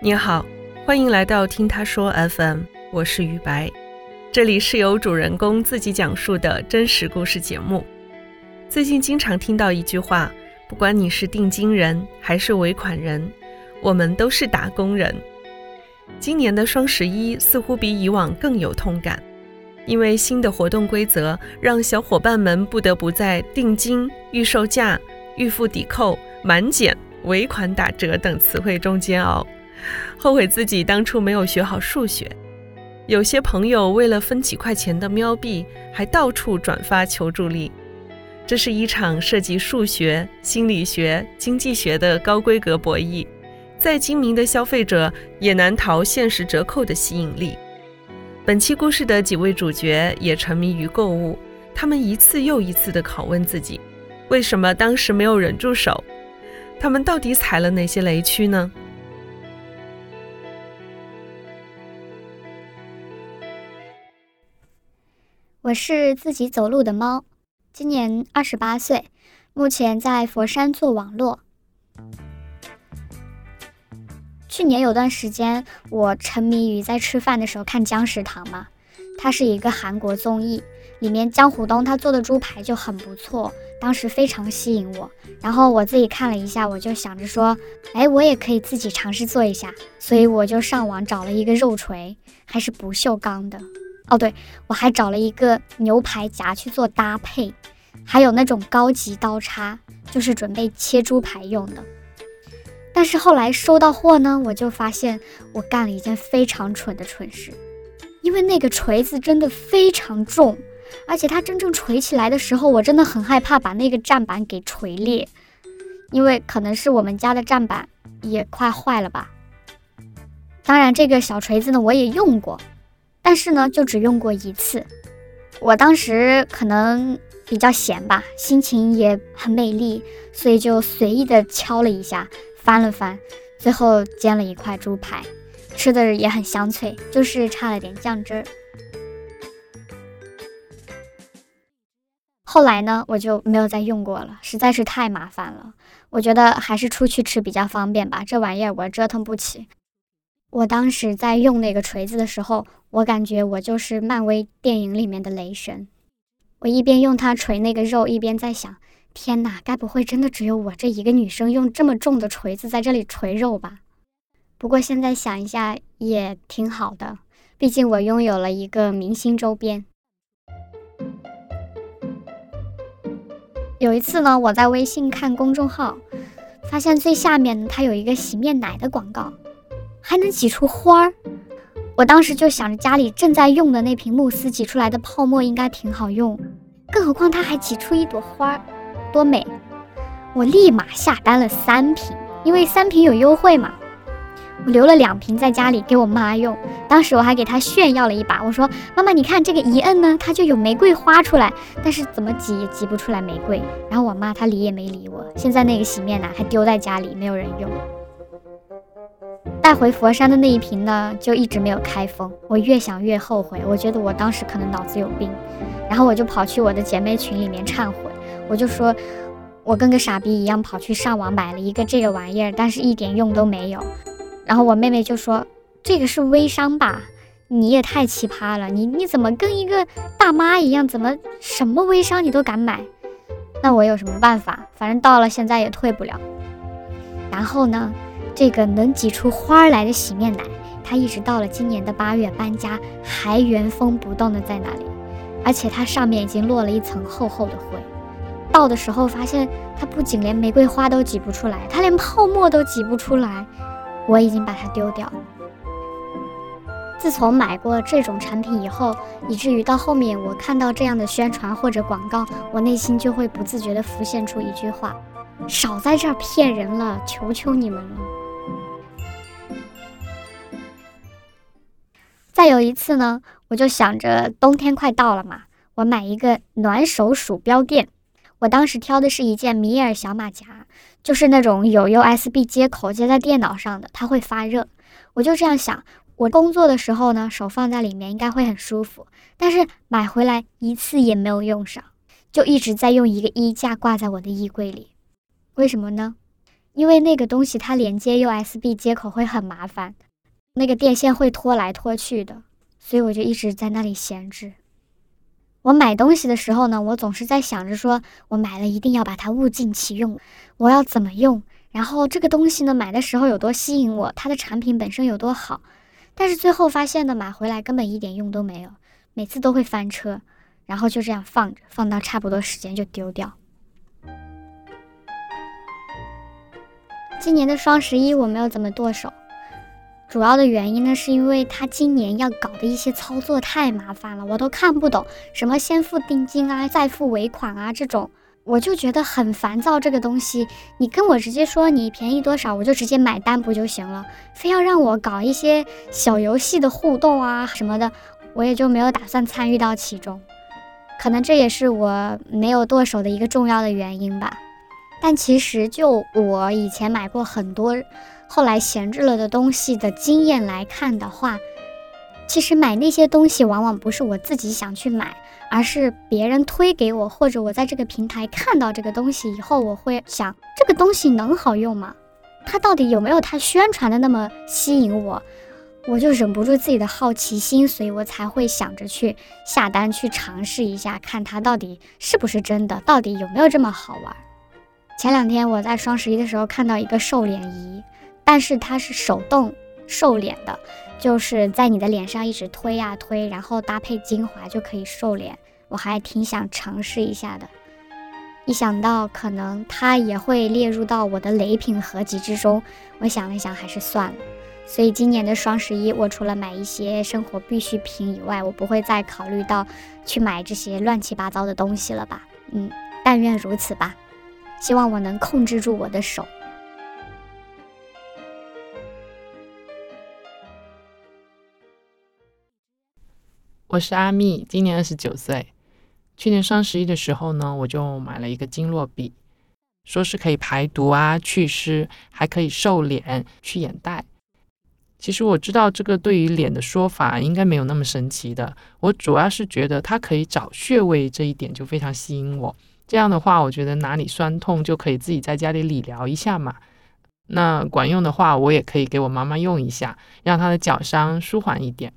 你好，欢迎来到听他说 FM，我是于白，这里是由主人公自己讲述的真实故事节目。最近经常听到一句话，不管你是定金人还是尾款人，我们都是打工人。今年的双十一似乎比以往更有痛感，因为新的活动规则让小伙伴们不得不在定金、预售价、预付抵扣、满减、尾款打折等词汇中煎熬。后悔自己当初没有学好数学，有些朋友为了分几块钱的喵币，还到处转发求助力。这是一场涉及数学、心理学、经济学的高规格博弈，再精明的消费者也难逃限时折扣的吸引力。本期故事的几位主角也沉迷于购物，他们一次又一次地拷问自己：为什么当时没有忍住手？他们到底踩了哪些雷区呢？我是自己走路的猫，今年二十八岁，目前在佛山做网络。去年有段时间，我沉迷于在吃饭的时候看姜食堂嘛，它是一个韩国综艺，里面江虎东他做的猪排就很不错，当时非常吸引我。然后我自己看了一下，我就想着说，哎，我也可以自己尝试做一下，所以我就上网找了一个肉锤，还是不锈钢的。哦，对，我还找了一个牛排夹去做搭配，还有那种高级刀叉，就是准备切猪排用的。但是后来收到货呢，我就发现我干了一件非常蠢的蠢事，因为那个锤子真的非常重，而且它真正锤起来的时候，我真的很害怕把那个站板给锤裂，因为可能是我们家的站板也快坏了吧。当然，这个小锤子呢，我也用过。但是呢，就只用过一次。我当时可能比较闲吧，心情也很美丽，所以就随意的敲了一下，翻了翻，最后煎了一块猪排，吃的也很香脆，就是差了点酱汁儿。后来呢，我就没有再用过了，实在是太麻烦了。我觉得还是出去吃比较方便吧，这玩意儿我折腾不起。我当时在用那个锤子的时候，我感觉我就是漫威电影里面的雷神。我一边用它锤那个肉，一边在想：天哪，该不会真的只有我这一个女生用这么重的锤子在这里锤肉吧？不过现在想一下也挺好的，毕竟我拥有了一个明星周边。有一次呢，我在微信看公众号，发现最下面它有一个洗面奶的广告。还能挤出花儿，我当时就想着家里正在用的那瓶慕斯挤出来的泡沫应该挺好用，更何况它还挤出一朵花儿，多美！我立马下单了三瓶，因为三瓶有优惠嘛。我留了两瓶在家里给我妈用，当时我还给她炫耀了一把，我说：“妈妈，你看这个一摁呢，它就有玫瑰花出来，但是怎么挤也挤不出来玫瑰。”然后我妈她理也没理我，现在那个洗面奶还丢在家里，没有人用。带回佛山的那一瓶呢，就一直没有开封。我越想越后悔，我觉得我当时可能脑子有病。然后我就跑去我的姐妹群里面忏悔，我就说，我跟个傻逼一样跑去上网买了一个这个玩意儿，但是一点用都没有。然后我妹妹就说，这个是微商吧？你也太奇葩了，你你怎么跟一个大妈一样，怎么什么微商你都敢买？那我有什么办法？反正到了现在也退不了。然后呢？这个能挤出花儿来的洗面奶，它一直到了今年的八月搬家，还原封不动的在那里，而且它上面已经落了一层厚厚的灰。倒的时候发现，它不仅连玫瑰花都挤不出来，它连泡沫都挤不出来。我已经把它丢掉。自从买过这种产品以后，以至于到后面我看到这样的宣传或者广告，我内心就会不自觉地浮现出一句话：少在这儿骗人了，求求你们了。再有一次呢，我就想着冬天快到了嘛，我买一个暖手鼠标垫。我当时挑的是一件米尔小马甲，就是那种有 USB 接口接在电脑上的，它会发热。我就这样想，我工作的时候呢，手放在里面应该会很舒服，但是买回来一次也没有用上，就一直在用一个衣架挂在我的衣柜里。为什么呢？因为那个东西它连接 USB 接口会很麻烦，那个电线会拖来拖去的，所以我就一直在那里闲置。我买东西的时候呢，我总是在想着说，我买了一定要把它物尽其用，我要怎么用？然后这个东西呢，买的时候有多吸引我，它的产品本身有多好。但是最后发现呢，买回来根本一点用都没有，每次都会翻车，然后就这样放着，放到差不多时间就丢掉。今年的双十一我没有怎么剁手，主要的原因呢，是因为他今年要搞的一些操作太麻烦了，我都看不懂，什么先付定金啊，再付尾款啊这种。我就觉得很烦躁，这个东西你跟我直接说你便宜多少，我就直接买单不就行了？非要让我搞一些小游戏的互动啊什么的，我也就没有打算参与到其中。可能这也是我没有剁手的一个重要的原因吧。但其实就我以前买过很多，后来闲置了的东西的经验来看的话，其实买那些东西往往不是我自己想去买。而是别人推给我，或者我在这个平台看到这个东西以后，我会想这个东西能好用吗？它到底有没有它宣传的那么吸引我？我就忍不住自己的好奇心，所以我才会想着去下单去尝试一下，看它到底是不是真的，到底有没有这么好玩。前两天我在双十一的时候看到一个瘦脸仪，但是它是手动瘦脸的。就是在你的脸上一直推呀推，然后搭配精华就可以瘦脸，我还挺想尝试一下的。一想到可能它也会列入到我的雷品合集之中，我想了想还是算了。所以今年的双十一，我除了买一些生活必需品以外，我不会再考虑到去买这些乱七八糟的东西了吧？嗯，但愿如此吧。希望我能控制住我的手。我是阿蜜，今年二十九岁。去年双十一的时候呢，我就买了一个经络笔，说是可以排毒啊、祛湿，还可以瘦脸、去眼袋。其实我知道这个对于脸的说法应该没有那么神奇的，我主要是觉得它可以找穴位这一点就非常吸引我。这样的话，我觉得哪里酸痛就可以自己在家里理疗一下嘛。那管用的话，我也可以给我妈妈用一下，让她的脚伤舒缓一点。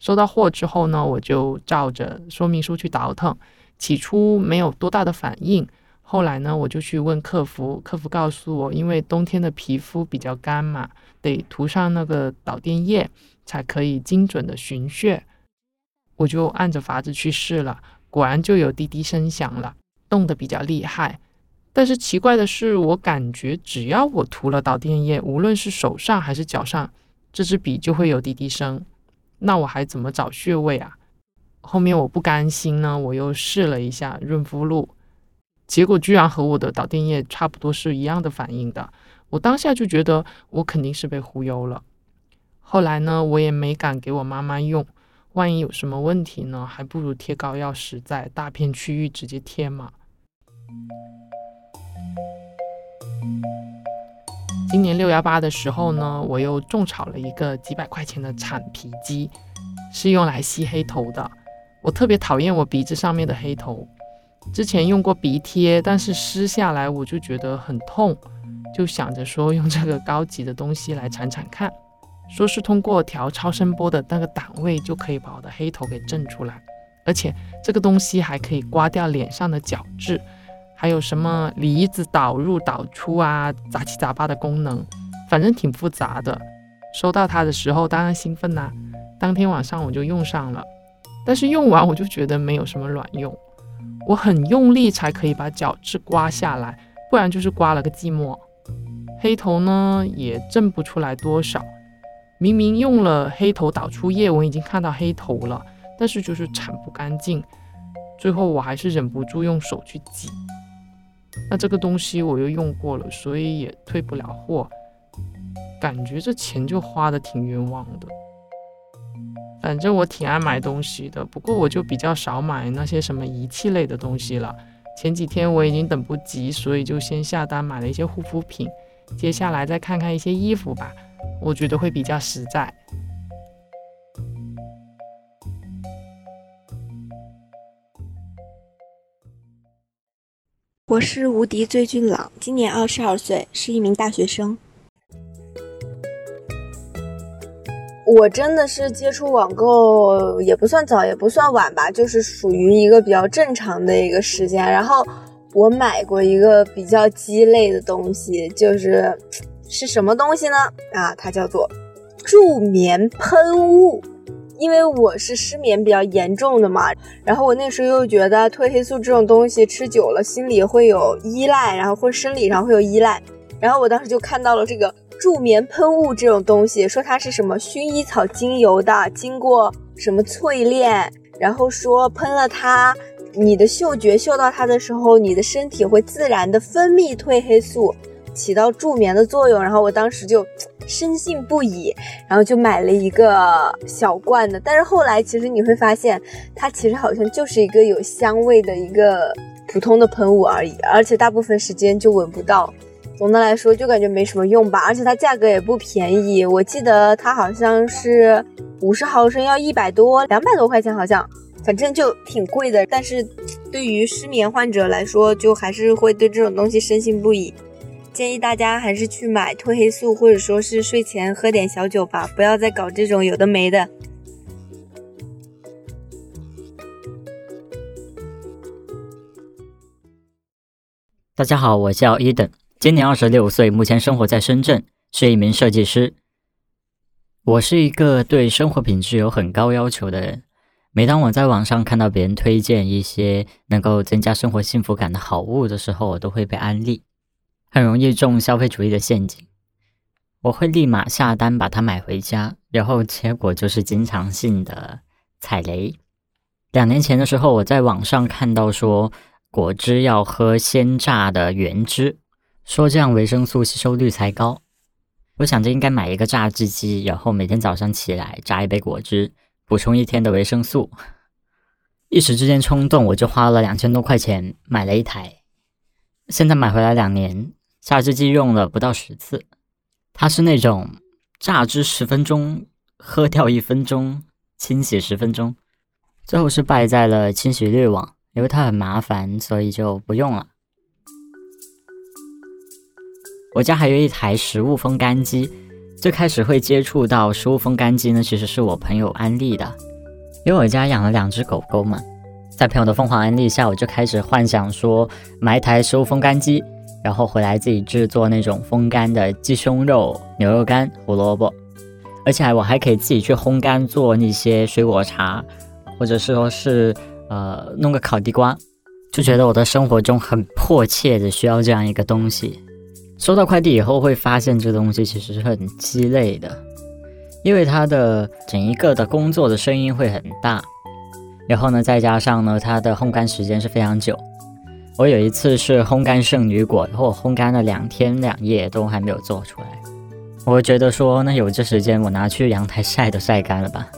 收到货之后呢，我就照着说明书去倒腾。起初没有多大的反应，后来呢，我就去问客服，客服告诉我，因为冬天的皮肤比较干嘛，得涂上那个导电液才可以精准的寻穴。我就按着法子去试了，果然就有滴滴声响了，动得比较厉害。但是奇怪的是，我感觉只要我涂了导电液，无论是手上还是脚上，这支笔就会有滴滴声。那我还怎么找穴位啊？后面我不甘心呢，我又试了一下润肤露，结果居然和我的导电液差不多是一样的反应的。我当下就觉得我肯定是被忽悠了。后来呢，我也没敢给我妈妈用，万一有什么问题呢，还不如贴膏药实在，大片区域直接贴嘛。今年六幺八的时候呢，我又种草了一个几百块钱的铲皮机，是用来吸黑头的。我特别讨厌我鼻子上面的黑头，之前用过鼻贴，但是撕下来我就觉得很痛，就想着说用这个高级的东西来铲铲看，说是通过调超声波的那个档位就可以把我的黑头给震出来，而且这个东西还可以刮掉脸上的角质。还有什么离子导入导出啊，杂七杂八的功能，反正挺复杂的。收到它的时候当然兴奋呐，当天晚上我就用上了。但是用完我就觉得没有什么卵用，我很用力才可以把角质刮下来，不然就是刮了个寂寞。黑头呢也挣不出来多少，明明用了黑头导出液，我已经看到黑头了，但是就是铲不干净。最后我还是忍不住用手去挤。那这个东西我又用过了，所以也退不了货，感觉这钱就花的挺冤枉的。反正我挺爱买东西的，不过我就比较少买那些什么仪器类的东西了。前几天我已经等不及，所以就先下单买了一些护肤品，接下来再看看一些衣服吧，我觉得会比较实在。我是无敌最俊朗，今年二十二岁，是一名大学生。我真的是接触网购也不算早也不算晚吧，就是属于一个比较正常的一个时间。然后我买过一个比较鸡肋的东西，就是是什么东西呢？啊，它叫做助眠喷雾。因为我是失眠比较严重的嘛，然后我那时候又觉得褪黑素这种东西吃久了心里会有依赖，然后或生理上会有依赖，然后我当时就看到了这个助眠喷雾这种东西，说它是什么薰衣草精油的，经过什么淬炼，然后说喷了它，你的嗅觉嗅到它的时候，你的身体会自然的分泌褪黑素，起到助眠的作用，然后我当时就。深信不疑，然后就买了一个小罐的。但是后来其实你会发现，它其实好像就是一个有香味的一个普通的喷雾而已，而且大部分时间就闻不到。总的来说，就感觉没什么用吧。而且它价格也不便宜，我记得它好像是五十毫升要一百多，两百多块钱好像，反正就挺贵的。但是对于失眠患者来说，就还是会对这种东西深信不疑。建议大家还是去买褪黑素，或者说是睡前喝点小酒吧，不要再搞这种有的没的。大家好，我叫伊登，今年二十六岁，目前生活在深圳，是一名设计师。我是一个对生活品质有很高要求的人。每当我在网上看到别人推荐一些能够增加生活幸福感的好物的时候，我都会被安利。很容易中消费主义的陷阱，我会立马下单把它买回家，然后结果就是经常性的踩雷。两年前的时候，我在网上看到说果汁要喝鲜榨的原汁，说这样维生素吸收率才高。我想着应该买一个榨汁机，然后每天早上起来榨一杯果汁，补充一天的维生素。一时之间冲动，我就花了两千多块钱买了一台，现在买回来两年。榨汁机用了不到十次，它是那种榨汁十分钟，喝掉一分钟，清洗十分钟，最后是败在了清洗滤网，因为它很麻烦，所以就不用了。我家还有一台食物风干机，最开始会接触到食物风干机呢，其实是我朋友安利的，因为我家养了两只狗狗嘛，在朋友的疯狂安利下，我就开始幻想说买一台食物风干机。然后回来自己制作那种风干的鸡胸肉、牛肉干、胡萝卜，而且我还可以自己去烘干做那些水果茶，或者是说是呃弄个烤地瓜，就觉得我的生活中很迫切的需要这样一个东西。收到快递以后会发现这东西其实是很鸡肋的，因为它的整一个的工作的声音会很大，然后呢再加上呢它的烘干时间是非常久。我有一次是烘干圣女果，然后我烘干了两天两夜都还没有做出来。我觉得说，那有这时间，我拿去阳台晒都晒干了吧。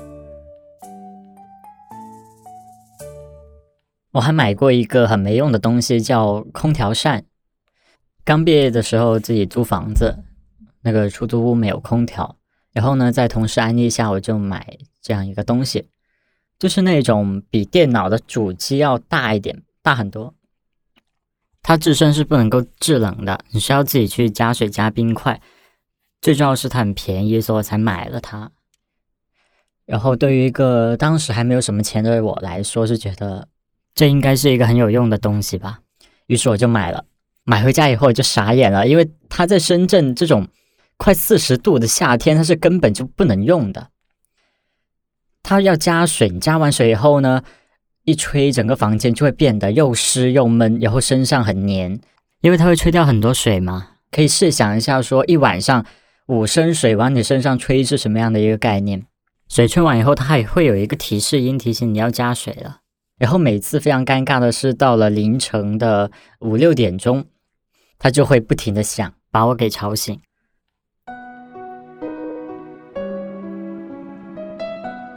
我还买过一个很没用的东西，叫空调扇。刚毕业的时候自己租房子，那个出租屋没有空调，然后呢，在同事安利下，我就买这样一个东西，就是那种比电脑的主机要大一点，大很多。它自身是不能够制冷的，你需要自己去加水加冰块。最重要是它很便宜，所以我才买了它。然后对于一个当时还没有什么钱的我来说，是觉得这应该是一个很有用的东西吧。于是我就买了。买回家以后就傻眼了，因为它在深圳这种快四十度的夏天，它是根本就不能用的。它要加水，加完水以后呢？一吹，整个房间就会变得又湿又闷，然后身上很黏，因为它会吹掉很多水嘛。可以试想一下，说一晚上五升水往你身上吹是什么样的一个概念？水吹完以后，它还会有一个提示音提醒你要加水了。然后每次非常尴尬的是，到了凌晨的五六点钟，它就会不停的响，把我给吵醒。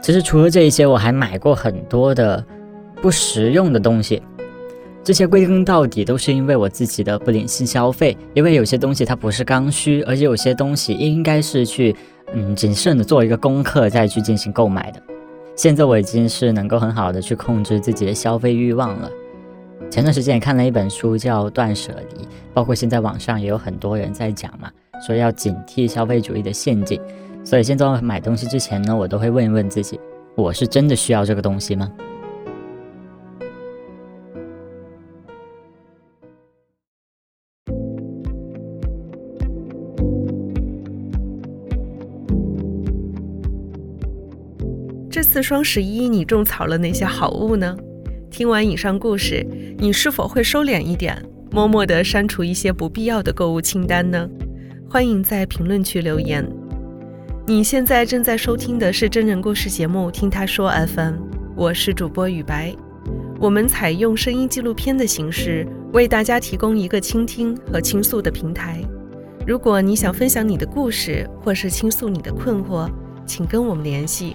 其实除了这一些，我还买过很多的。不实用的东西，这些归根到底都是因为我自己的不理性消费。因为有些东西它不是刚需，而且有些东西应该是去嗯谨慎的做一个功课再去进行购买的。现在我已经是能够很好的去控制自己的消费欲望了。前段时间也看了一本书叫《断舍离》，包括现在网上也有很多人在讲嘛，说要警惕消费主义的陷阱。所以现在买东西之前呢，我都会问一问自己：我是真的需要这个东西吗？双十一你种草了哪些好物呢？听完以上故事，你是否会收敛一点，默默地删除一些不必要的购物清单呢？欢迎在评论区留言。你现在正在收听的是真人故事节目《听他说 FM》，我是主播雨白。我们采用声音纪录片的形式，为大家提供一个倾听和倾诉的平台。如果你想分享你的故事，或是倾诉你的困惑，请跟我们联系。